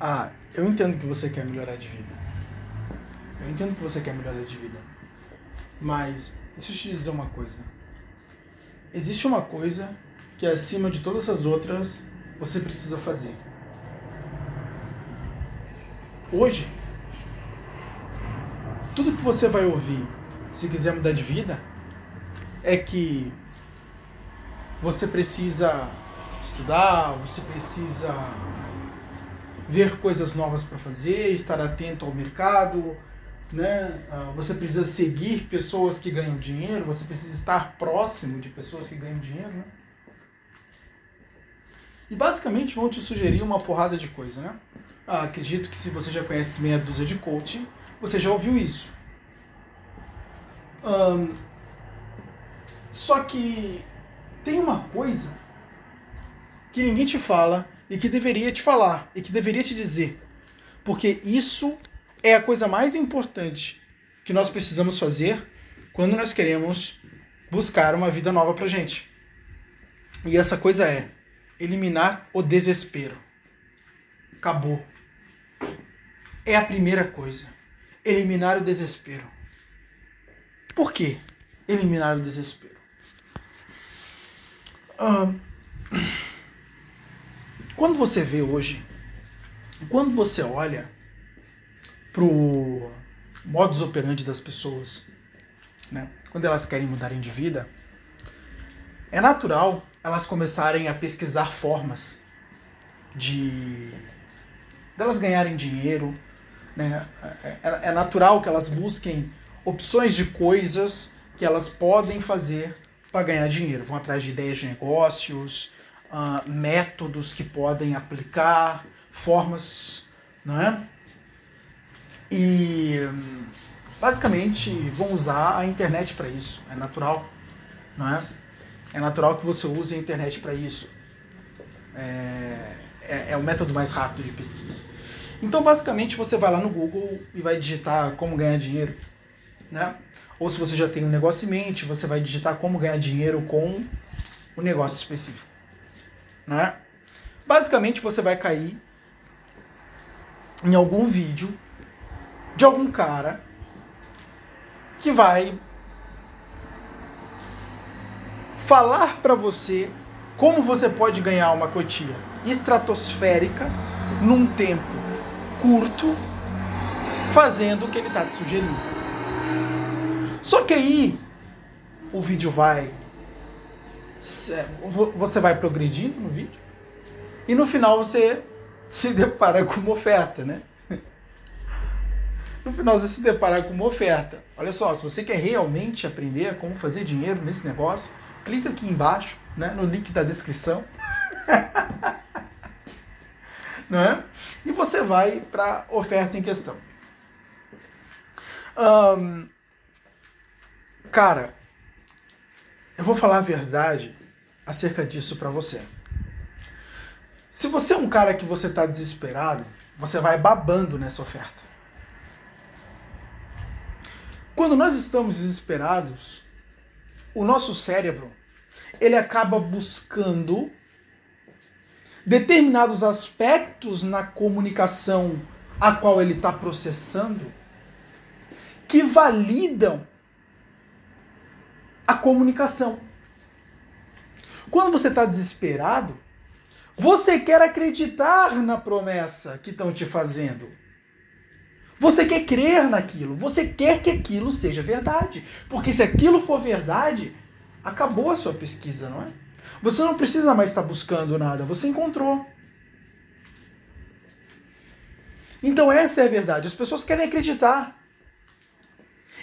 Ah, eu entendo que você quer melhorar de vida. Eu entendo que você quer melhorar de vida. Mas, deixa eu te dizer uma coisa. Existe uma coisa que acima de todas as outras você precisa fazer. Hoje, tudo que você vai ouvir se quiser mudar de vida é que você precisa estudar, você precisa ver coisas novas para fazer, estar atento ao mercado, né? Ah, você precisa seguir pessoas que ganham dinheiro, você precisa estar próximo de pessoas que ganham dinheiro, né? E basicamente vão te sugerir uma porrada de coisa, né? Ah, acredito que se você já conhece meia dúzia de coaching, você já ouviu isso. Um, só que tem uma coisa que ninguém te fala e que deveria te falar e que deveria te dizer. Porque isso é a coisa mais importante que nós precisamos fazer quando nós queremos buscar uma vida nova pra gente. E essa coisa é eliminar o desespero. Acabou. É a primeira coisa. Eliminar o desespero. Por quê? Eliminar o desespero. Quando você vê hoje, quando você olha pro modus operandi das pessoas, né? quando elas querem mudarem de vida, é natural elas começarem a pesquisar formas de delas ganharem dinheiro, né? É, é, é natural que elas busquem opções de coisas que elas podem fazer para ganhar dinheiro. Vão atrás de ideias de negócios, uh, métodos que podem aplicar, formas, não é? E basicamente vão usar a internet para isso. É natural, não é? É natural que você use a internet para isso. É, é, é o método mais rápido de pesquisa. Então, basicamente, você vai lá no Google e vai digitar como ganhar dinheiro. Né? Ou se você já tem um negócio em mente, você vai digitar como ganhar dinheiro com o um negócio específico. Né? Basicamente, você vai cair em algum vídeo de algum cara que vai falar para você como você pode ganhar uma quantia estratosférica num tempo curto, fazendo o que ele está te sugerindo. Só que aí o vídeo vai. Você vai progredindo no vídeo e no final você se depara com uma oferta, né? No final você se depara com uma oferta. Olha só, se você quer realmente aprender como fazer dinheiro nesse negócio, clica aqui embaixo, né, no link da descrição. né? E você vai para a oferta em questão. Um, cara, eu vou falar a verdade acerca disso para você. Se você é um cara que você está desesperado, você vai babando nessa oferta. Quando nós estamos desesperados, o nosso cérebro ele acaba buscando determinados aspectos na comunicação a qual ele está processando que validam a comunicação. Quando você está desesperado, você quer acreditar na promessa que estão te fazendo. Você quer crer naquilo, você quer que aquilo seja verdade. Porque se aquilo for verdade, acabou a sua pesquisa, não é? Você não precisa mais estar buscando nada, você encontrou. Então essa é a verdade. As pessoas querem acreditar.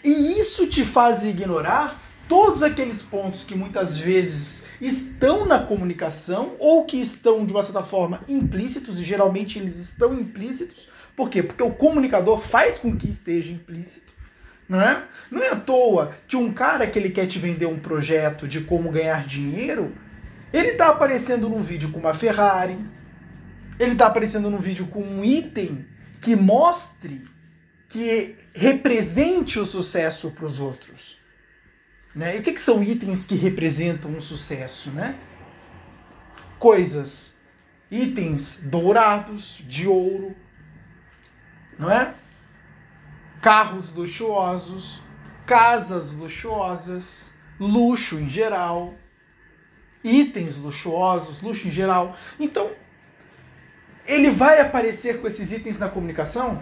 E isso te faz ignorar todos aqueles pontos que muitas vezes estão na comunicação ou que estão, de uma certa forma, implícitos, e geralmente eles estão implícitos, por quê? Porque o comunicador faz com que esteja implícito. Não é? não é à toa que um cara que ele quer te vender um projeto de como ganhar dinheiro, ele está aparecendo num vídeo com uma Ferrari, ele está aparecendo num vídeo com um item que mostre, que represente o sucesso para os outros. Né? E o que, que são itens que representam um sucesso? Né? Coisas, itens dourados, de ouro, não é? Carros luxuosos, casas luxuosas, luxo em geral, itens luxuosos, luxo em geral. Então, ele vai aparecer com esses itens na comunicação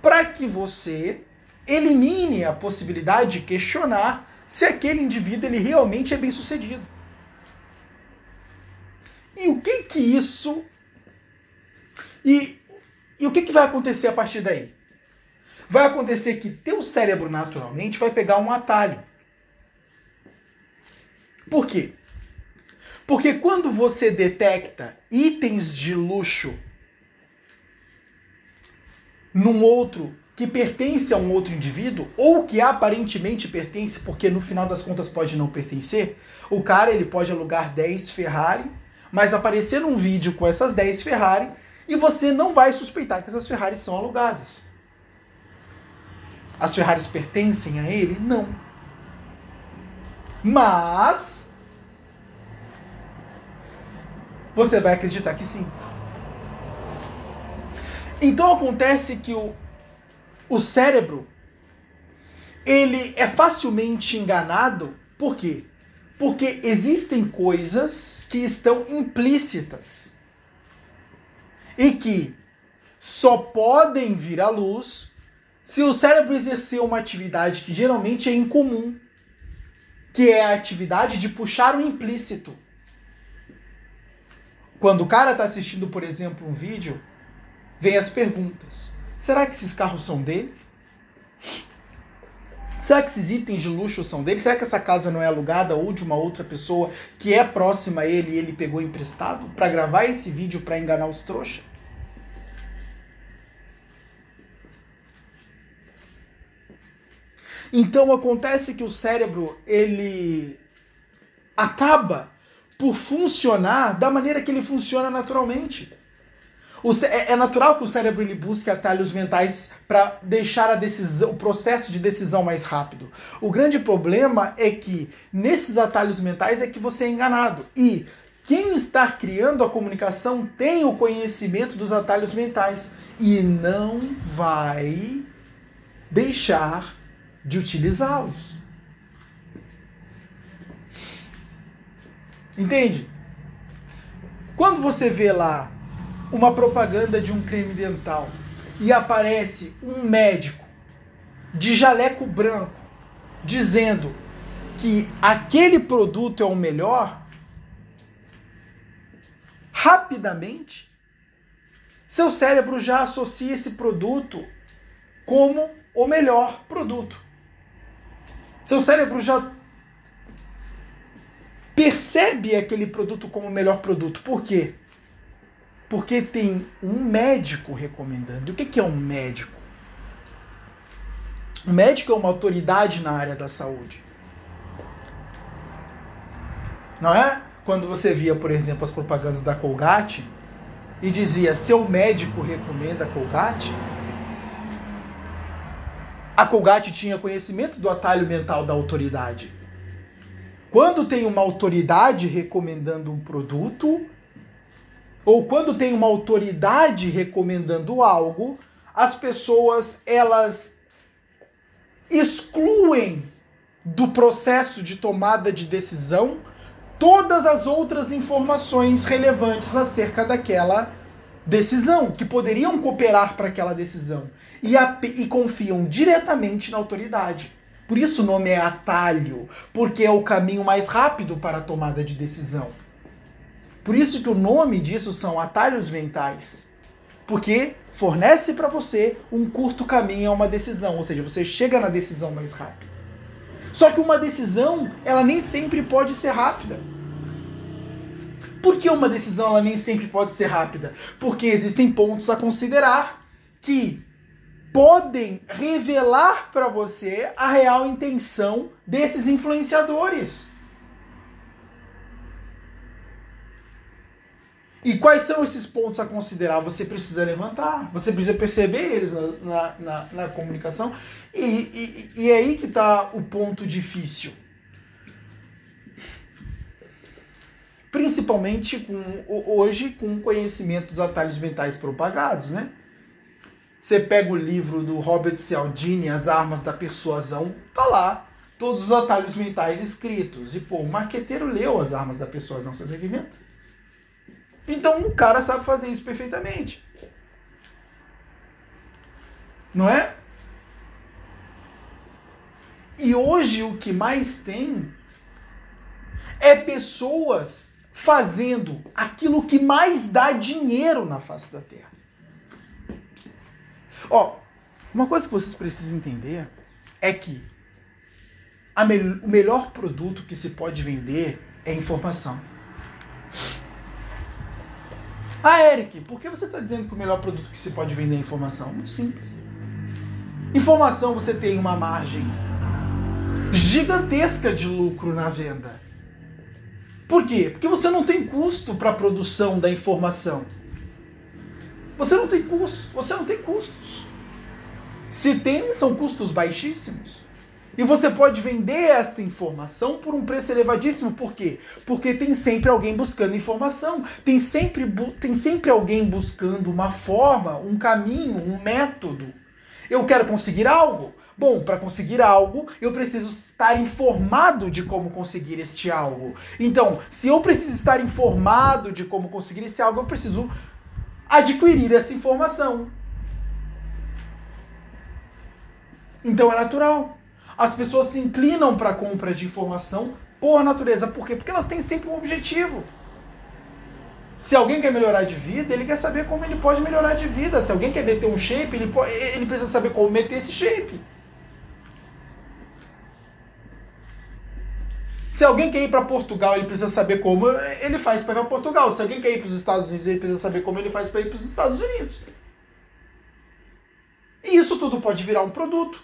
para que você elimine a possibilidade de questionar se aquele indivíduo ele realmente é bem sucedido. E o que que isso e, e o que, que vai acontecer a partir daí? Vai acontecer que teu cérebro naturalmente vai pegar um atalho. Por quê? Porque quando você detecta itens de luxo num outro que pertence a um outro indivíduo, ou que aparentemente pertence, porque no final das contas pode não pertencer, o cara ele pode alugar 10 Ferrari, mas aparecer num vídeo com essas 10 Ferrari e você não vai suspeitar que essas Ferraris são alugadas. As Ferraris pertencem a ele? Não. Mas você vai acreditar que sim. Então acontece que o, o cérebro ele é facilmente enganado, por quê? Porque existem coisas que estão implícitas e que só podem vir à luz se o cérebro exercer uma atividade que geralmente é incomum, que é a atividade de puxar o implícito. Quando o cara está assistindo, por exemplo, um vídeo, vem as perguntas: será que esses carros são dele? Será que esses itens de luxo são dele? Será que essa casa não é alugada ou de uma outra pessoa que é próxima a ele e ele pegou emprestado para gravar esse vídeo para enganar os trouxas? Então acontece que o cérebro ele acaba por funcionar da maneira que ele funciona naturalmente. É, é natural que o cérebro ele busque atalhos mentais para deixar a decisão, o processo de decisão mais rápido. O grande problema é que nesses atalhos mentais é que você é enganado. E quem está criando a comunicação tem o conhecimento dos atalhos mentais e não vai deixar de utilizá-los. Entende? Quando você vê lá uma propaganda de um creme dental e aparece um médico de jaleco branco dizendo que aquele produto é o melhor, rapidamente seu cérebro já associa esse produto como o melhor produto. Seu cérebro já percebe aquele produto como o melhor produto. Por quê? Porque tem um médico recomendando. O que é um médico? O médico é uma autoridade na área da saúde. Não é? Quando você via, por exemplo, as propagandas da Colgate e dizia seu médico recomenda Colgate, a Colgate tinha conhecimento do atalho mental da autoridade. Quando tem uma autoridade recomendando um produto, ou quando tem uma autoridade recomendando algo, as pessoas elas excluem do processo de tomada de decisão todas as outras informações relevantes acerca daquela decisão, que poderiam cooperar para aquela decisão, e, a, e confiam diretamente na autoridade. Por isso o nome é atalho, porque é o caminho mais rápido para a tomada de decisão. Por isso que o nome disso são atalhos mentais. Porque fornece para você um curto caminho a uma decisão, ou seja, você chega na decisão mais rápido. Só que uma decisão, ela nem sempre pode ser rápida. Por que uma decisão ela nem sempre pode ser rápida? Porque existem pontos a considerar que podem revelar para você a real intenção desses influenciadores. E quais são esses pontos a considerar? Você precisa levantar, você precisa perceber eles na, na, na, na comunicação, e, e, e é aí que está o ponto difícil. Principalmente com, hoje com conhecimento dos atalhos mentais propagados, né? Você pega o livro do Robert Cialdini, As Armas da Persuasão, tá lá. Todos os atalhos mentais escritos. E, pô, o marqueteiro leu As Armas da Persuasão, você tá entendendo? Então o cara sabe fazer isso perfeitamente. Não é? E hoje o que mais tem é pessoas fazendo aquilo que mais dá dinheiro na face da Terra. Ó, uma coisa que vocês precisam entender é que me o melhor produto que se pode vender é informação. Ah, Eric, por que você está dizendo que o melhor produto que se pode vender é informação? Muito simples. Informação você tem uma margem gigantesca de lucro na venda. Por quê? Porque você não tem custo para a produção da informação. Você não tem custo, você não tem custos. Se tem, são custos baixíssimos. E você pode vender esta informação por um preço elevadíssimo. Por quê? Porque tem sempre alguém buscando informação. Tem sempre, tem sempre alguém buscando uma forma, um caminho, um método. Eu quero conseguir algo. Bom, para conseguir algo, eu preciso estar informado de como conseguir este algo. Então, se eu preciso estar informado de como conseguir esse algo, eu preciso adquirir essa informação. Então é natural. As pessoas se inclinam para a compra de informação por natureza. Por quê? Porque elas têm sempre um objetivo. Se alguém quer melhorar de vida, ele quer saber como ele pode melhorar de vida. Se alguém quer meter um shape, ele, pode, ele precisa saber como meter esse shape. Se alguém quer ir para Portugal, ele precisa saber como ele faz para ir para Portugal. Se alguém quer ir para os Estados Unidos, ele precisa saber como ele faz para ir para os Estados Unidos. E isso tudo pode virar um produto.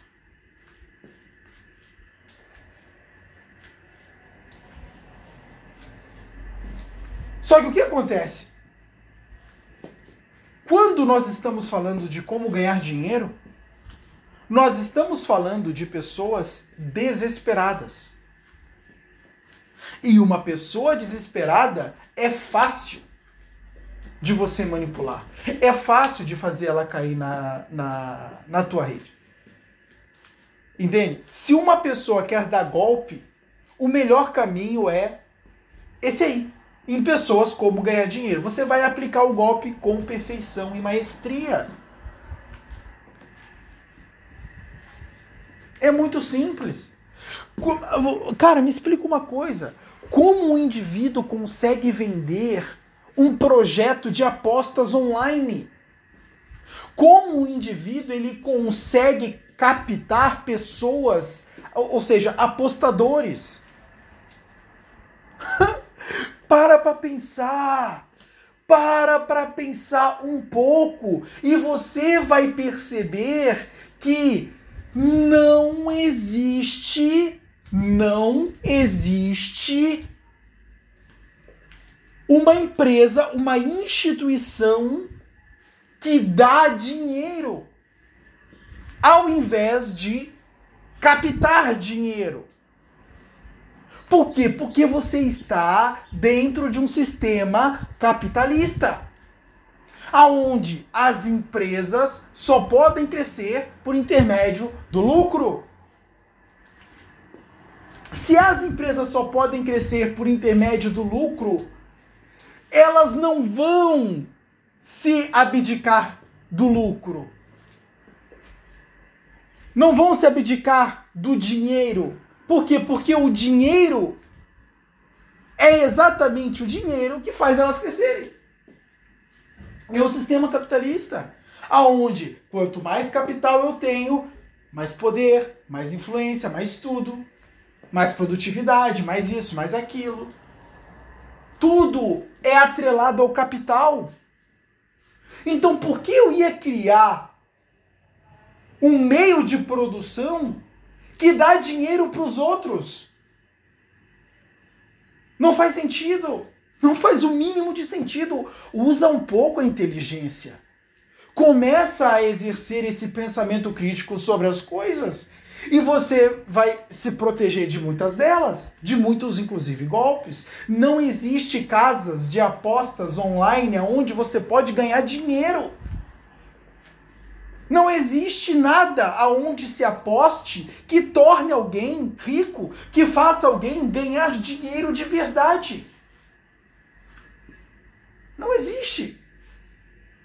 Só que o que acontece? Quando nós estamos falando de como ganhar dinheiro, nós estamos falando de pessoas desesperadas. E uma pessoa desesperada é fácil de você manipular. É fácil de fazer ela cair na, na, na tua rede. Entende? Se uma pessoa quer dar golpe, o melhor caminho é esse aí. Em pessoas como ganhar dinheiro. Você vai aplicar o golpe com perfeição e maestria. É muito simples. Cara, me explica uma coisa. Como um indivíduo consegue vender um projeto de apostas online? Como um indivíduo ele consegue captar pessoas, ou seja, apostadores? para para pensar. Para para pensar um pouco e você vai perceber que não existe não existe uma empresa, uma instituição que dá dinheiro ao invés de captar dinheiro. Por quê? Porque você está dentro de um sistema capitalista, aonde as empresas só podem crescer por intermédio do lucro. Se as empresas só podem crescer por intermédio do lucro, elas não vão se abdicar do lucro. Não vão se abdicar do dinheiro. Por quê? Porque o dinheiro é exatamente o dinheiro que faz elas crescerem. É o sistema capitalista, aonde quanto mais capital eu tenho, mais poder, mais influência, mais tudo mais produtividade, mais isso, mais aquilo. Tudo é atrelado ao capital. Então, por que eu ia criar um meio de produção que dá dinheiro para os outros? Não faz sentido. Não faz o mínimo de sentido. Usa um pouco a inteligência. Começa a exercer esse pensamento crítico sobre as coisas e você vai se proteger de muitas delas, de muitos, inclusive, golpes. Não existe casas de apostas online onde você pode ganhar dinheiro. Não existe nada aonde se aposte que torne alguém rico, que faça alguém ganhar dinheiro de verdade. Não existe.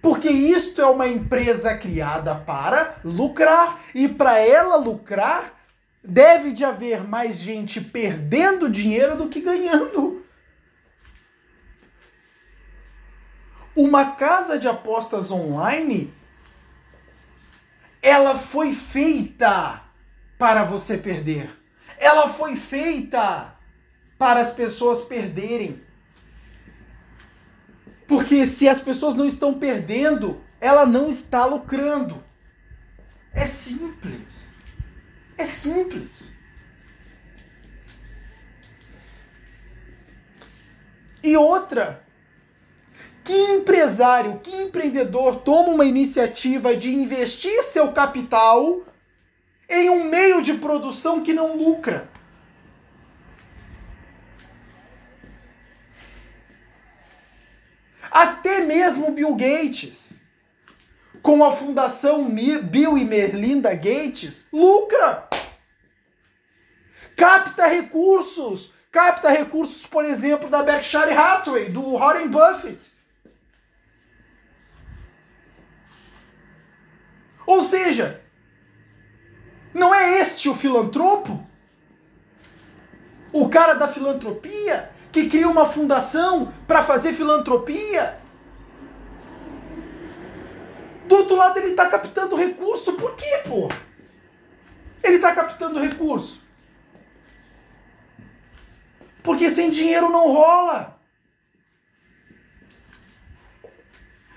Porque isto é uma empresa criada para lucrar. E para ela lucrar, deve de haver mais gente perdendo dinheiro do que ganhando. Uma casa de apostas online, ela foi feita para você perder. Ela foi feita para as pessoas perderem. Porque se as pessoas não estão perdendo, ela não está lucrando. É simples. É simples. E outra, que empresário, que empreendedor toma uma iniciativa de investir seu capital em um meio de produção que não lucra? Até mesmo Bill Gates, com a fundação Bill e Melinda Gates, lucra. Capta recursos. Capta recursos, por exemplo, da Berkshire Hathaway, do Warren Buffett. Ou seja, não é este o filantropo? O cara da filantropia? que cria uma fundação para fazer filantropia. Do outro lado, ele está captando recurso. Por quê, pô? Ele está captando recurso. Porque sem dinheiro não rola.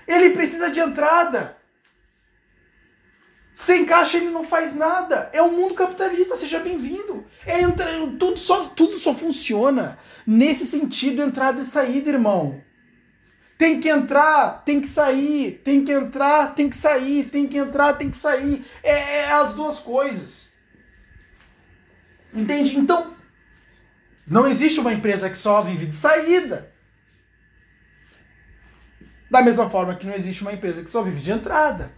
Ele precisa de entrada. Sem caixa ele não faz nada. É o um mundo capitalista, seja bem-vindo. É entra, tudo, só, tudo só funciona nesse sentido, entrada e saída, irmão. Tem que entrar, tem que sair, tem que entrar, tem que sair, tem que entrar, tem que sair. É, é as duas coisas. Entende? Então, não existe uma empresa que só vive de saída. Da mesma forma que não existe uma empresa que só vive de entrada.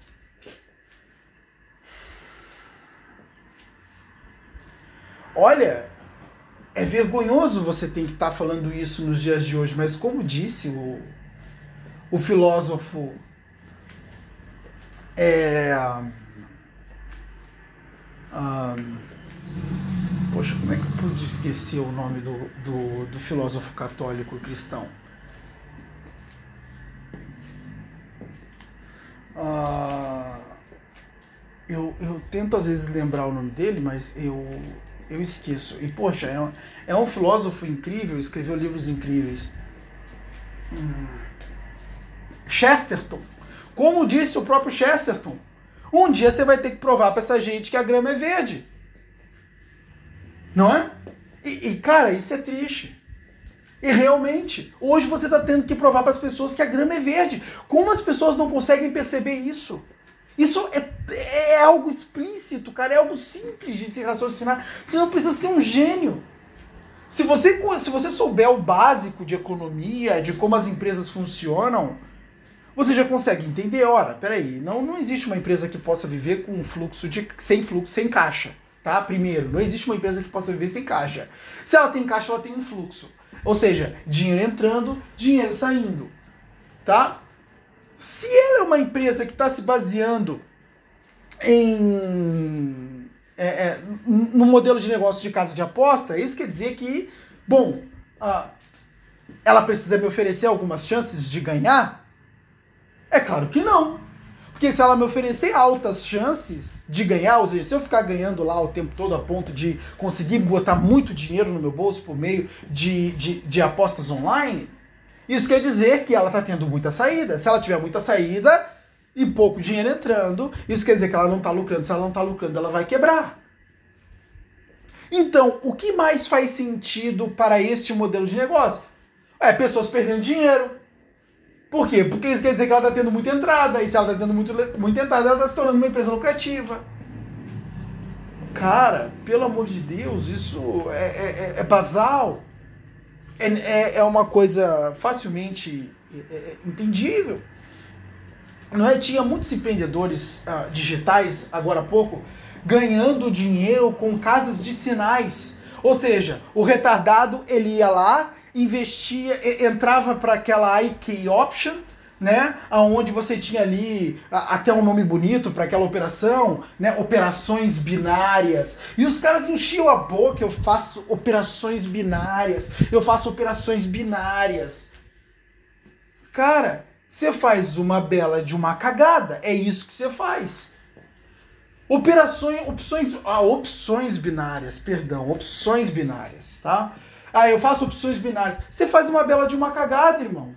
Olha, é vergonhoso você ter que estar tá falando isso nos dias de hoje, mas como disse o, o filósofo é, um, poxa, como é que eu pude esquecer o nome do, do, do filósofo católico cristão? Uh, eu, eu tento às vezes lembrar o nome dele, mas eu, eu esqueço. E, poxa, é um, é um filósofo incrível, escreveu livros incríveis. Hum. Chesterton. Como disse o próprio Chesterton, um dia você vai ter que provar para essa gente que a grama é verde. Não é? E, e, cara, isso é triste. E realmente, hoje você está tendo que provar para as pessoas que a grama é verde. Como as pessoas não conseguem perceber isso? Isso é, é algo explícito, cara, é algo simples de se raciocinar. Você não precisa ser um gênio. Se você, se você souber o básico de economia, de como as empresas funcionam, você já consegue entender, ora, peraí, não, não existe uma empresa que possa viver com um fluxo de sem fluxo, sem caixa, tá? Primeiro, não existe uma empresa que possa viver sem caixa. Se ela tem caixa, ela tem um fluxo. Ou seja, dinheiro entrando, dinheiro saindo, tá? Se ela é uma empresa que está se baseando em é, é, no modelo de negócio de casa de aposta, isso quer dizer que, bom, ela precisa me oferecer algumas chances de ganhar? É claro que não. Porque se ela me oferecer altas chances de ganhar, ou seja, se eu ficar ganhando lá o tempo todo a ponto de conseguir botar muito dinheiro no meu bolso por meio de, de, de apostas online, isso quer dizer que ela está tendo muita saída. Se ela tiver muita saída e pouco dinheiro entrando, isso quer dizer que ela não está lucrando. Se ela não está lucrando, ela vai quebrar. Então, o que mais faz sentido para este modelo de negócio? É pessoas perdendo dinheiro. Por quê? Porque isso quer dizer que ela está tendo muita entrada. E se ela está tendo muito, muita entrada, ela está se tornando uma empresa lucrativa. Cara, pelo amor de Deus, isso é, é, é, é basal é, é, é uma coisa facilmente é, é, entendível. não é? Tinha muitos empreendedores uh, digitais, agora há pouco, ganhando dinheiro com casas de sinais. Ou seja, o retardado ele ia lá, investia, entrava para aquela IK Option, né? Aonde você tinha ali até um nome bonito para aquela operação, né? Operações binárias. E os caras enchiam a boca, eu faço operações binárias, eu faço operações binárias. Cara, você faz uma bela de uma cagada, é isso que você faz. Operações, opções, ah, opções binárias, perdão, opções binárias, tá? Ah, eu faço opções binárias. Você faz uma bela de uma cagada, irmão.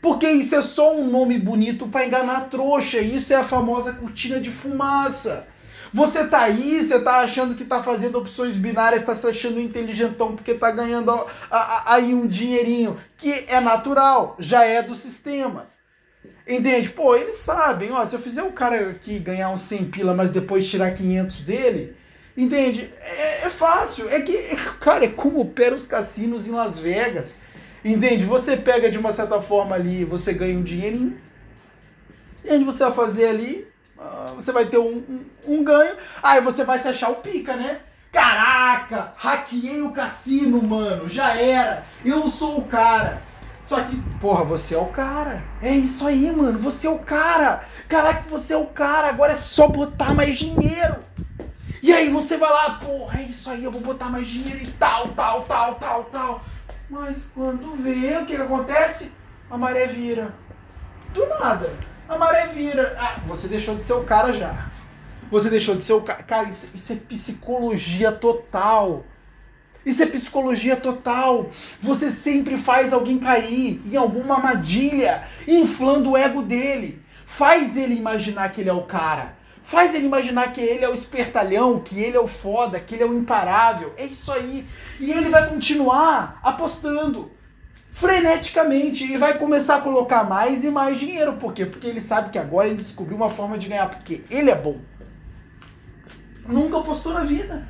Porque isso é só um nome bonito para enganar a trouxa. Isso é a famosa cortina de fumaça. Você tá aí, você tá achando que tá fazendo opções binárias, tá se achando inteligentão porque tá ganhando aí um dinheirinho, que é natural, já é do sistema. Entende? Pô, eles sabem, ó, se eu fizer o cara aqui ganhar uns 100 pila, mas depois tirar 500 dele, entende? É, é fácil, é que, cara, é como operam os cassinos em Las Vegas. Entende? Você pega de uma certa forma ali, você ganha um dinheirinho. E aí você vai fazer ali, uh, você vai ter um, um, um, ganho. Aí você vai se achar o pica, né? Caraca, hackeei o cassino, mano. Já era. Eu sou o cara. Só que, porra, você é o cara. É isso aí, mano. Você é o cara. Caraca, você é o cara. Agora é só botar mais dinheiro. E aí você vai lá, porra, é isso aí, eu vou botar mais dinheiro e tal, tal, tal, tal, tal. Mas quando vê, o que, acontece? A maré vira. Do nada. A maré vira. Ah, você deixou de ser o cara já. Você deixou de ser o cara. Cara, isso, isso é psicologia total. Isso é psicologia total. Você sempre faz alguém cair em alguma armadilha, inflando o ego dele. Faz ele imaginar que ele é o cara. Faz ele imaginar que ele é o espertalhão, que ele é o foda, que ele é o imparável. É isso aí. E ele vai continuar apostando freneticamente e vai começar a colocar mais e mais dinheiro. Por quê? Porque ele sabe que agora ele descobriu uma forma de ganhar, porque ele é bom. Nunca apostou na vida.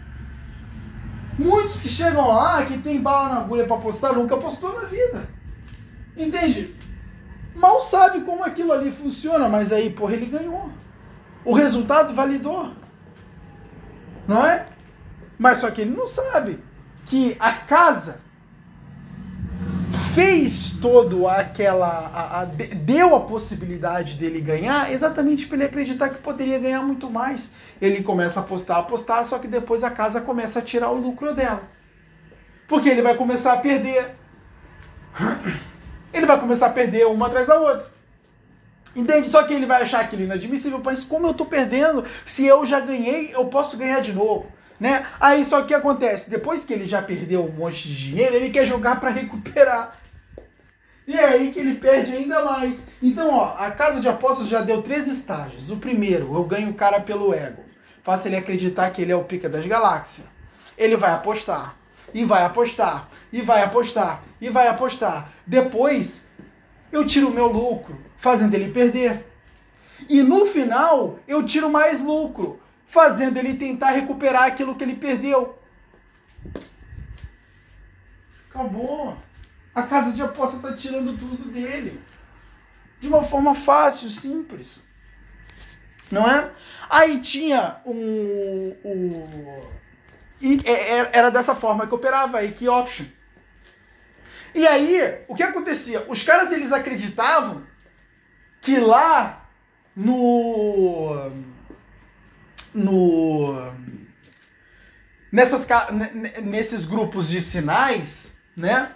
Muitos que chegam lá, que tem bala na agulha para apostar, nunca apostou na vida. Entende? Mal sabe como aquilo ali funciona, mas aí, porra, ele ganhou. O resultado validou. Não é? Mas só que ele não sabe que a casa fez todo aquela. A, a, deu a possibilidade dele ganhar exatamente para ele acreditar que poderia ganhar muito mais. Ele começa a apostar, apostar, só que depois a casa começa a tirar o lucro dela. Porque ele vai começar a perder. Ele vai começar a perder uma atrás da outra. Entende? Só que ele vai achar aquilo inadmissível, mas como eu tô perdendo? Se eu já ganhei, eu posso ganhar de novo. Né? Aí só que acontece, depois que ele já perdeu um monte de dinheiro, ele quer jogar para recuperar. E é aí que ele perde ainda mais. Então, ó, a casa de apostas já deu três estágios. O primeiro, eu ganho o cara pelo ego. Faço ele acreditar que ele é o pica das galáxias. Ele vai apostar. E vai apostar. E vai apostar. E vai apostar. Depois, eu tiro o meu lucro fazendo ele perder. E no final, eu tiro mais lucro, fazendo ele tentar recuperar aquilo que ele perdeu. Acabou. A casa de aposta está tirando tudo dele. De uma forma fácil, simples. Não é? Aí tinha um. um e é, é, era dessa forma que operava a Key Option. E aí, o que acontecia? Os caras eles acreditavam que lá no no nessas nesses grupos de sinais, né?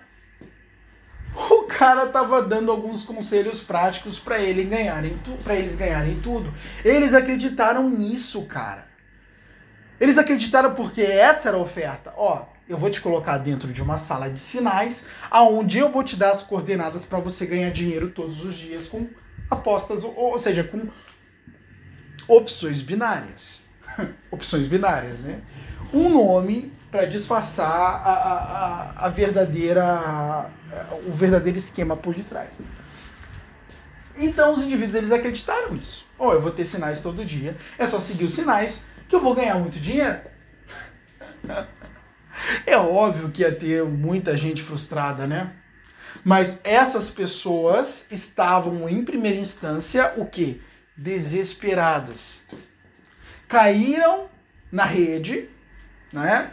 O cara tava dando alguns conselhos práticos para ele ganharem para eles ganharem tudo. Eles acreditaram nisso, cara. Eles acreditaram porque essa era a oferta. Ó, eu vou te colocar dentro de uma sala de sinais, aonde eu vou te dar as coordenadas para você ganhar dinheiro todos os dias com apostas, ou, ou seja, com opções binárias. opções binárias, né? Um nome para disfarçar a, a, a, verdadeira, a, o verdadeiro esquema por detrás. Então os indivíduos eles acreditaram nisso. Oh, eu vou ter sinais todo dia. É só seguir os sinais que eu vou ganhar muito dinheiro. É óbvio que ia ter muita gente frustrada, né? Mas essas pessoas estavam em primeira instância o que? Desesperadas. Caíram na rede, né?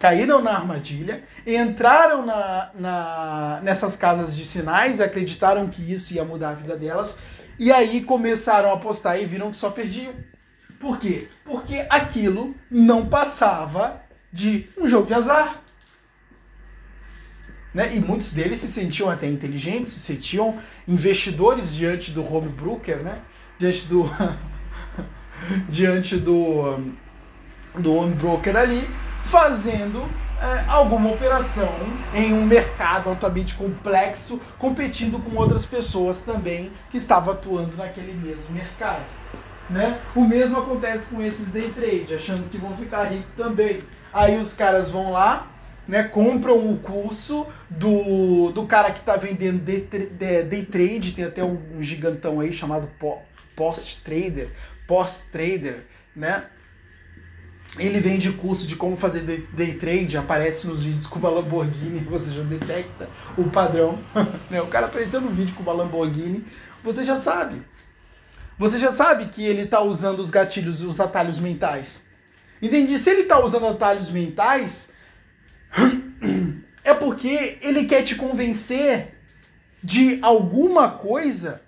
Caíram na armadilha, entraram na, na, nessas casas de sinais, acreditaram que isso ia mudar a vida delas, e aí começaram a apostar e viram que só perdiam. Por quê? Porque aquilo não passava de um jogo de azar. Né? E muitos deles se sentiam até inteligentes, se sentiam investidores diante do home broker, né? diante do diante do do home broker ali, fazendo é, alguma operação em um mercado altamente complexo, competindo com outras pessoas também que estavam atuando naquele mesmo mercado. Né? O mesmo acontece com esses day trade, achando que vão ficar ricos também. Aí os caras vão lá, né, compram o curso do, do cara que está vendendo day, day, trade, tem até um, um gigantão aí chamado Post Trader, Post Trader, né? Ele vende curso de como fazer day, day trade, aparece nos vídeos com uma Lamborghini, você já detecta o padrão. né? O cara apareceu no vídeo com uma Lamborghini, você já sabe. Você já sabe que ele está usando os gatilhos, os atalhos mentais. Entende? Se ele está usando atalhos mentais, é porque ele quer te convencer de alguma coisa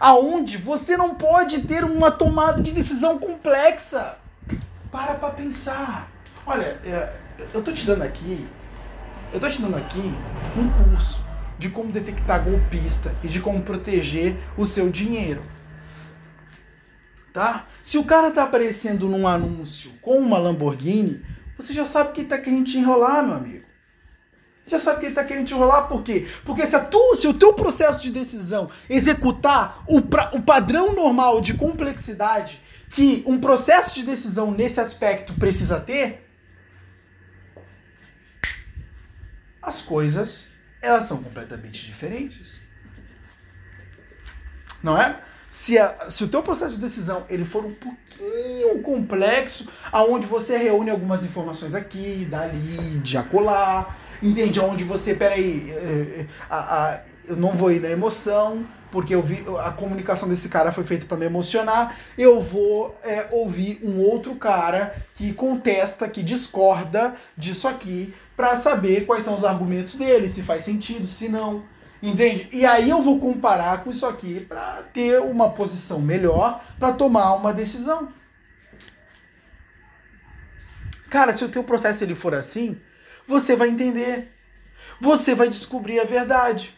aonde você não pode ter uma tomada de decisão complexa. Para para pensar. Olha, é, eu tô te dando aqui, eu tô te dando aqui um curso de como detectar golpista e de como proteger o seu dinheiro. Tá? Se o cara tá aparecendo num anúncio com uma Lamborghini, você já sabe que ele tá querendo te enrolar, meu amigo. Você já sabe que ele está querendo te enrolar, por quê? Porque se, tu, se o teu processo de decisão executar o, pra, o padrão normal de complexidade que um processo de decisão nesse aspecto precisa ter, as coisas elas são completamente diferentes. Não é? Se, a, se o teu processo de decisão ele for um pouquinho complexo, aonde você reúne algumas informações aqui, dali, de acolá, entende? Onde você, peraí, é, é, a, a, eu não vou ir na emoção, porque eu vi a comunicação desse cara foi feita para me emocionar, eu vou é, ouvir um outro cara que contesta, que discorda disso aqui, para saber quais são os argumentos dele, se faz sentido, se não. Entende? E aí eu vou comparar com isso aqui para ter uma posição melhor para tomar uma decisão. Cara, se o teu processo ele for assim, você vai entender. Você vai descobrir a verdade.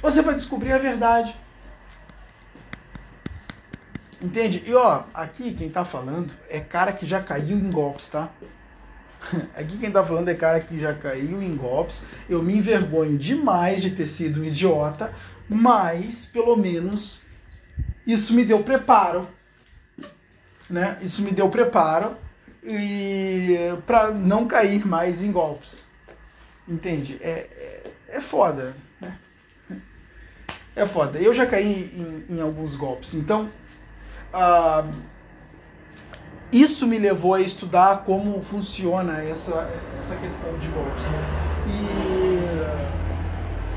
Você vai descobrir a verdade. Entende? E ó, aqui quem tá falando é cara que já caiu em golpes, tá? Aqui quem tá falando é cara que já caiu em golpes. Eu me envergonho demais de ter sido um idiota, mas pelo menos isso me deu preparo, né? Isso me deu preparo e para não cair mais em golpes. Entende? É, é, é foda. É foda. Eu já caí em, em alguns golpes. Então, uh, isso me levou a estudar como funciona essa, essa questão de golpes. Né?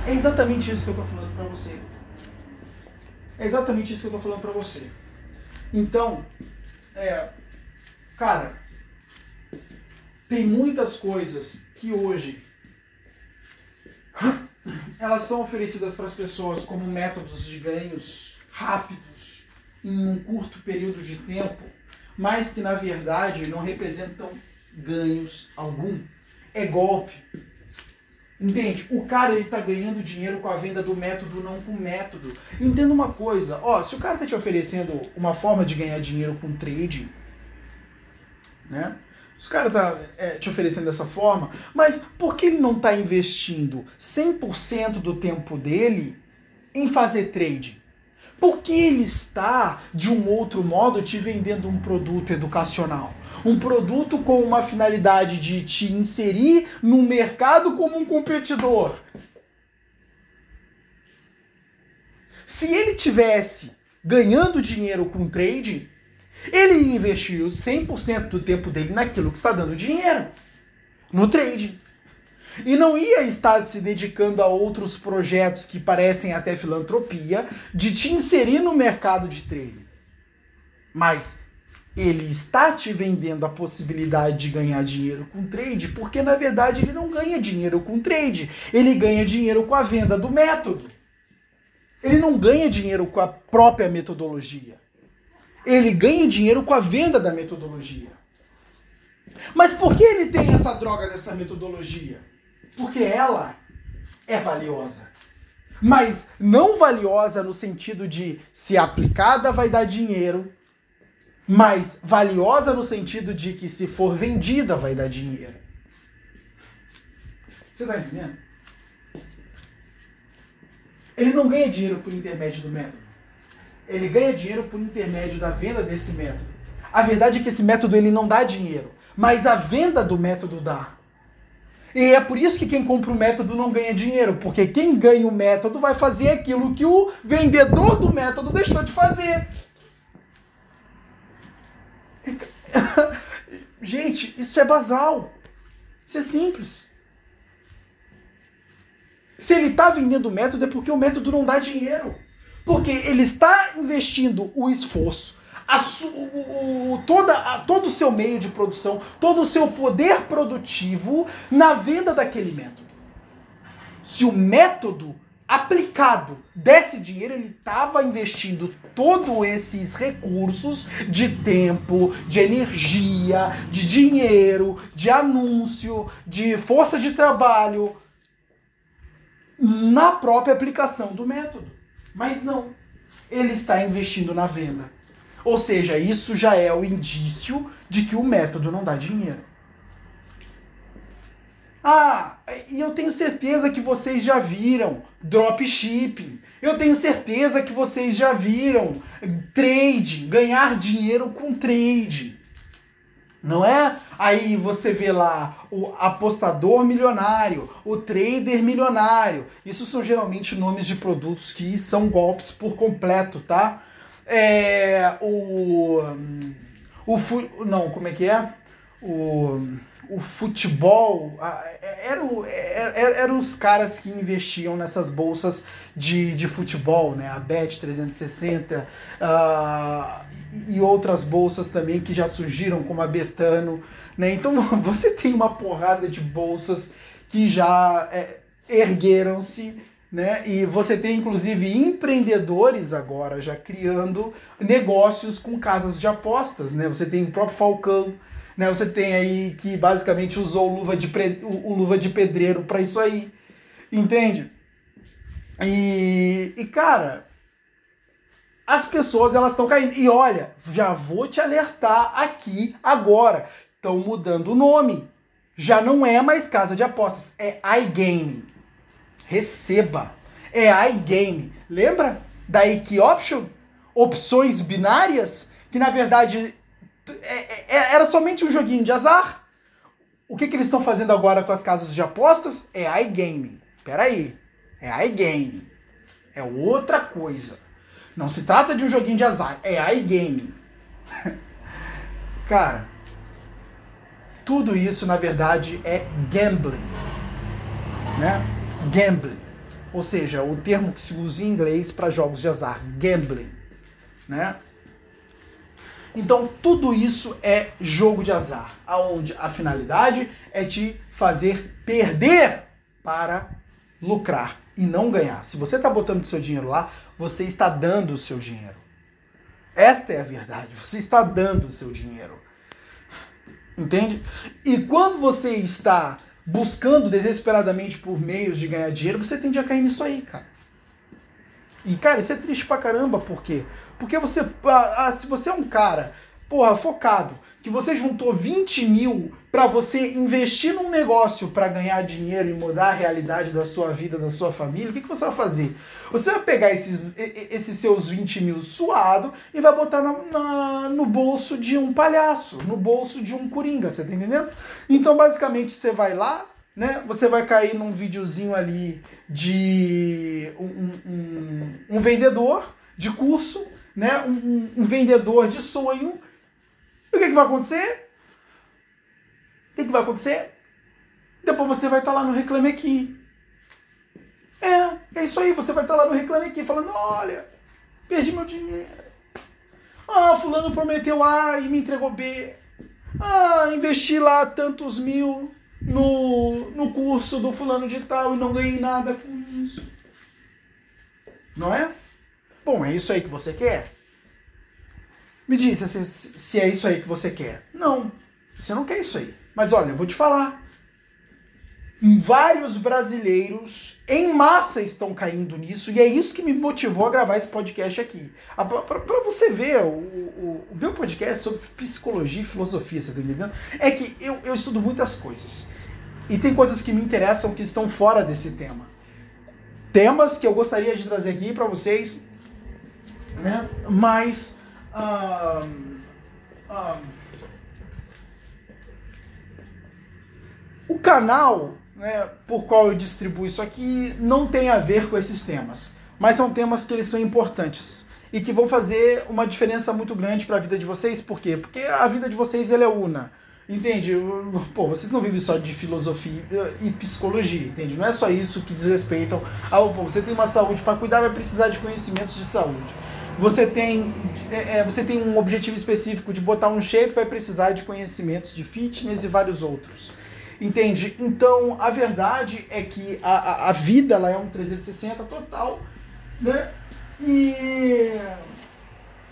E é exatamente isso que eu estou falando para você. É exatamente isso que eu estou falando para você. Então, é, cara, tem muitas coisas que hoje elas são oferecidas para as pessoas como métodos de ganhos rápidos em um curto período de tempo, mas que na verdade não representam ganhos algum. É golpe. Entende? O cara ele tá ganhando dinheiro com a venda do método, não com o método. Entenda uma coisa, ó, se o cara tá te oferecendo uma forma de ganhar dinheiro com trading, né? Se o cara tá é, te oferecendo dessa forma, mas por que ele não está investindo 100% do tempo dele em fazer trade? Por que ele está, de um outro modo, te vendendo um produto educacional? Um produto com uma finalidade de te inserir no mercado como um competidor. Se ele tivesse ganhando dinheiro com trading, ele investiu 100% do tempo dele naquilo que está dando dinheiro, no trading. E não ia estar se dedicando a outros projetos que parecem até filantropia de te inserir no mercado de trade. Mas ele está te vendendo a possibilidade de ganhar dinheiro com trade, porque na verdade ele não ganha dinheiro com trade, ele ganha dinheiro com a venda do método. Ele não ganha dinheiro com a própria metodologia. Ele ganha dinheiro com a venda da metodologia. Mas por que ele tem essa droga dessa metodologia? Porque ela é valiosa. Mas não valiosa no sentido de se aplicada vai dar dinheiro, mas valiosa no sentido de que se for vendida vai dar dinheiro. Você está entendendo? Ele não ganha dinheiro por intermédio do método. Ele ganha dinheiro por intermédio da venda desse método. A verdade é que esse método ele não dá dinheiro, mas a venda do método dá. E é por isso que quem compra o método não ganha dinheiro, porque quem ganha o método vai fazer aquilo que o vendedor do método deixou de fazer. Gente, isso é basal. Isso é simples. Se ele está vendendo o método é porque o método não dá dinheiro. Porque ele está investindo o esforço, a o, toda, a, todo o seu meio de produção, todo o seu poder produtivo na venda daquele método. Se o método aplicado desse dinheiro, ele estava investindo todos esses recursos de tempo, de energia, de dinheiro, de anúncio, de força de trabalho na própria aplicação do método. Mas não. Ele está investindo na venda. Ou seja, isso já é o indício de que o método não dá dinheiro. Ah, e eu tenho certeza que vocês já viram dropshipping. Eu tenho certeza que vocês já viram trade, ganhar dinheiro com trade. Não é? Aí você vê lá o apostador milionário, o trader milionário. Isso são geralmente nomes de produtos que são golpes por completo, tá? É, o. O. Não, como é que é? O o futebol eram era, era, era os caras que investiam nessas bolsas de, de futebol, né? A Bet 360 uh, e outras bolsas também que já surgiram, como a Betano, né? Então você tem uma porrada de bolsas que já é, ergueram-se. Né? E você tem inclusive empreendedores agora já criando negócios com casas de apostas. Né? Você tem o próprio Falcão, né? Você tem aí que basicamente usou luva de, pre... o luva de pedreiro para isso aí. Entende? E, e cara, as pessoas elas estão caindo. E olha, já vou te alertar aqui agora. Estão mudando o nome. Já não é mais casa de apostas, é iGame. Receba. É iGame. Lembra da Ike Option? Opções binárias? Que na verdade é, é, é, era somente um joguinho de azar. O que, que eles estão fazendo agora com as casas de apostas? É iGaming. Peraí. É iGaming. É outra coisa. Não se trata de um joguinho de azar. É iGaming. Cara, tudo isso na verdade é gambling. Né? Gambling. Ou seja, o termo que se usa em inglês para jogos de azar. Gambling. Né? Então tudo isso é jogo de azar, aonde a finalidade é te fazer perder para lucrar e não ganhar. Se você está botando seu dinheiro lá, você está dando o seu dinheiro. Esta é a verdade. Você está dando o seu dinheiro. Entende? E quando você está buscando desesperadamente por meios de ganhar dinheiro, você tende a cair nisso aí, cara. E, cara, isso é triste pra caramba, por quê? Porque você, ah, ah, se você é um cara, porra, focado, que você juntou 20 mil para você investir num negócio para ganhar dinheiro e mudar a realidade da sua vida, da sua família, o que, que você vai fazer? Você vai pegar esses, esses seus 20 mil suado e vai botar na, na, no bolso de um palhaço, no bolso de um coringa, você tá entendendo? Então, basicamente, você vai lá, né? Você vai cair num videozinho ali de um, um, um vendedor de curso né, um, um vendedor de sonho. E o que, que vai acontecer? O que, vai acontecer? Depois você vai estar tá lá no Reclame Aqui. É, é isso aí. Você vai estar tá lá no Reclame Aqui falando: olha, perdi meu dinheiro. Ah, fulano prometeu A e me entregou B. Ah, investi lá tantos mil no, no curso do fulano de tal e não ganhei nada com isso. Não é? Bom, é isso aí que você quer? Me diz se, se é isso aí que você quer. Não, você não quer isso aí. Mas olha, eu vou te falar vários brasileiros em massa estão caindo nisso e é isso que me motivou a gravar esse podcast aqui. Para você ver, o, o, o, meu podcast é sobre psicologia e filosofia, você tá entendendo? É que eu, eu estudo muitas coisas e tem coisas que me interessam que estão fora desse tema. Temas que eu gostaria de trazer aqui para vocês, né? Mas. Um, um, o canal né, por qual eu distribuo isso aqui não tem a ver com esses temas, mas são temas que eles são importantes e que vão fazer uma diferença muito grande para a vida de vocês. Por quê? Porque a vida de vocês ela é una. Entende? Pô, vocês não vivem só de filosofia e psicologia, entende? Não é só isso que diz respeito ao. Pô, você tem uma saúde para cuidar, vai precisar de conhecimentos de saúde. Você tem, é, você tem um objetivo específico de botar um shape, vai precisar de conhecimentos de fitness e vários outros. Entende? Então, a verdade é que a, a, a vida ela é um 360 total, né? E,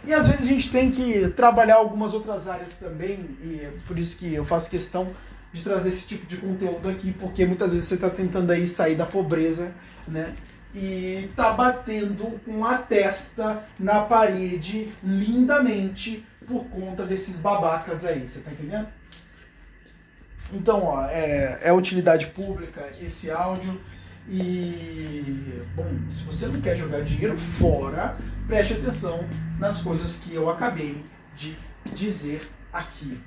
e às vezes a gente tem que trabalhar algumas outras áreas também, e é por isso que eu faço questão de trazer esse tipo de conteúdo aqui, porque muitas vezes você está tentando aí sair da pobreza, né? E tá batendo com a testa na parede lindamente por conta desses babacas aí, você tá entendendo? Então, ó, é, é utilidade pública esse áudio. E, bom, se você não quer jogar dinheiro fora, preste atenção nas coisas que eu acabei de dizer aqui.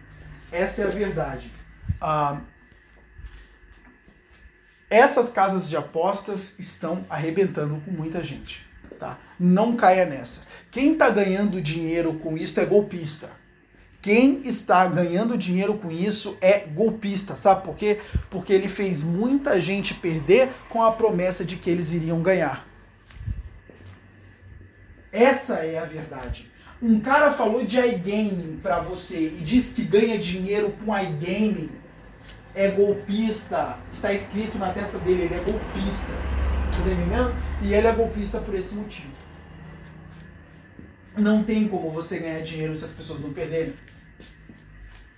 Essa é a verdade. Ah, essas casas de apostas estão arrebentando com muita gente. Tá? Não caia nessa. Quem está ganhando dinheiro com isso é golpista. Quem está ganhando dinheiro com isso é golpista, sabe por quê? Porque ele fez muita gente perder com a promessa de que eles iriam ganhar. Essa é a verdade. Um cara falou de iGaming para você e disse que ganha dinheiro com iGaming, é golpista. Está escrito na testa dele, ele é golpista. Tá entendendo? E ele é golpista por esse motivo. Não tem como você ganhar dinheiro se as pessoas não perderem.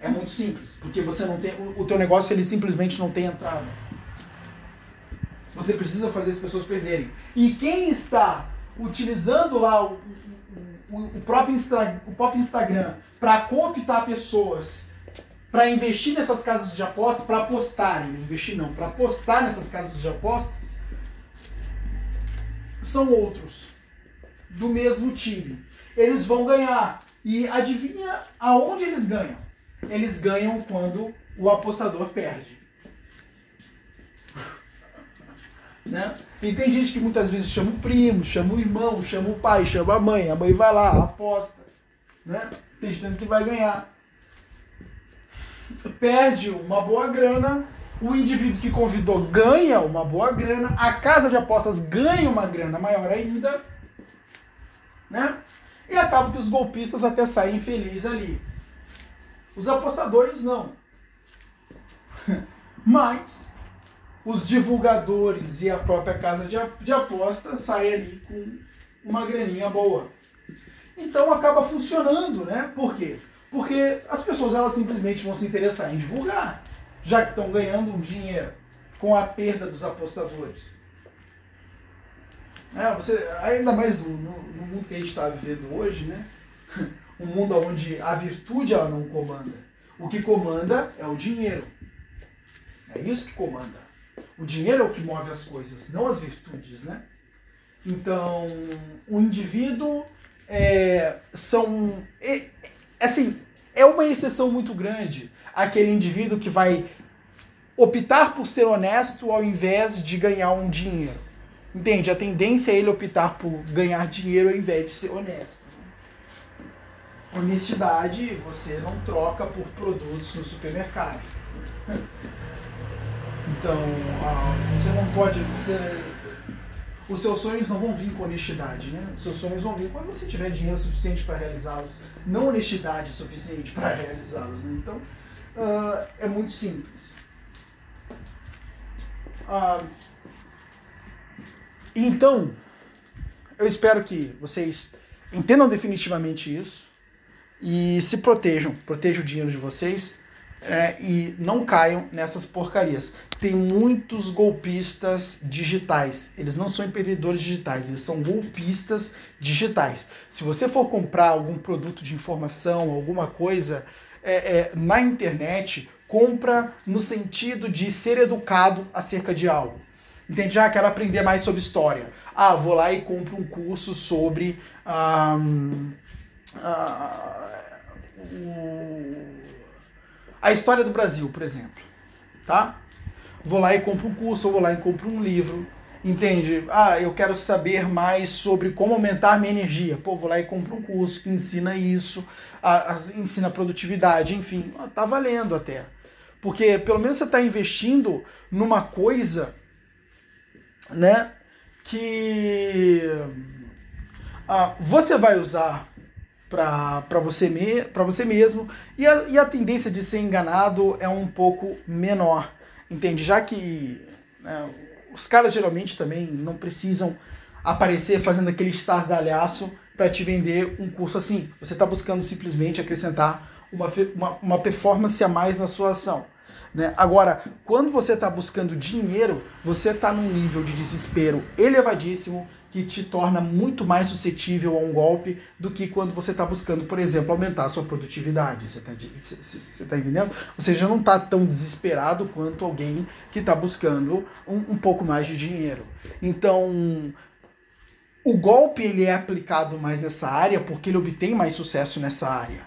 É muito simples, porque você não tem o teu negócio ele simplesmente não tem entrada. Você precisa fazer as pessoas perderem. E quem está utilizando lá o, o, o próprio, Insta, o próprio Instagram para cooptar pessoas para investir nessas casas de aposta, para apostarem, investir não, para apostar nessas casas de apostas, são outros do mesmo time. Eles vão ganhar. E adivinha aonde eles ganham? Eles ganham quando o apostador perde. Né? E tem gente que muitas vezes chama o primo, chama o irmão, chama o pai, chama a mãe, a mãe vai lá, aposta, né? Testando que vai ganhar. Perde uma boa grana, o indivíduo que convidou ganha uma boa grana, a casa de apostas ganha uma grana maior ainda, né? E acaba que os golpistas até saem felizes ali. Os apostadores não. Mas os divulgadores e a própria casa de, de aposta saem ali com uma graninha boa. Então acaba funcionando, né? Por quê? Porque as pessoas elas simplesmente vão se interessar em divulgar, já que estão ganhando um dinheiro com a perda dos apostadores. É, você, ainda mais no, no, no mundo que a gente está vivendo hoje, né? um mundo onde a virtude ela não comanda. O que comanda é o dinheiro. É isso que comanda. O dinheiro é o que move as coisas, não as virtudes, né? Então, o indivíduo é, são. É, assim, é uma exceção muito grande aquele indivíduo que vai optar por ser honesto ao invés de ganhar um dinheiro. Entende? A tendência é ele optar por ganhar dinheiro ao invés de ser honesto. Honestidade você não troca por produtos no supermercado. Então, ah, você não pode. Você, os seus sonhos não vão vir com honestidade, né? Os seus sonhos vão vir quando você tiver dinheiro suficiente para realizá-los, não honestidade suficiente para realizá-los, né? Então, uh, é muito simples. Uh, então, eu espero que vocês entendam definitivamente isso e se protejam, protejam o dinheiro de vocês é, e não caiam nessas porcarias. Tem muitos golpistas digitais. Eles não são empreendedores digitais, eles são golpistas digitais. Se você for comprar algum produto de informação, alguma coisa é, é, na internet, compra no sentido de ser educado acerca de algo. Entende? Ah, quero aprender mais sobre história. Ah, vou lá e compro um curso sobre. Um, a história do Brasil, por exemplo, tá? Vou lá e compro um curso, ou vou lá e compro um livro, entende? Ah, eu quero saber mais sobre como aumentar minha energia. Pô, vou lá e compro um curso que ensina isso, a, a, ensina produtividade, enfim, tá valendo até. Porque pelo menos você está investindo numa coisa, né, que ah, você vai usar para você, me, você mesmo e a, e a tendência de ser enganado é um pouco menor, entende? Já que né, os caras geralmente também não precisam aparecer fazendo aquele estardalhaço para te vender um curso assim. Você está buscando simplesmente acrescentar uma, uma, uma performance a mais na sua ação. Né? Agora, quando você está buscando dinheiro, você está num nível de desespero elevadíssimo que te torna muito mais suscetível a um golpe do que quando você está buscando, por exemplo, aumentar a sua produtividade. Você está tá entendendo? Você já não está tão desesperado quanto alguém que está buscando um, um pouco mais de dinheiro. Então, o golpe ele é aplicado mais nessa área porque ele obtém mais sucesso nessa área.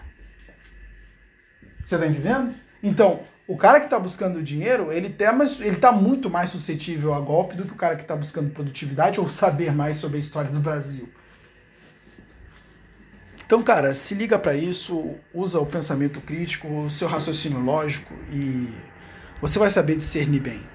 Você está entendendo? Então, o cara que está buscando dinheiro, ele tá, mais, ele tá muito mais suscetível a golpe do que o cara que está buscando produtividade ou saber mais sobre a história do Brasil. Então, cara, se liga para isso, usa o pensamento crítico, o seu raciocínio lógico e você vai saber discernir bem.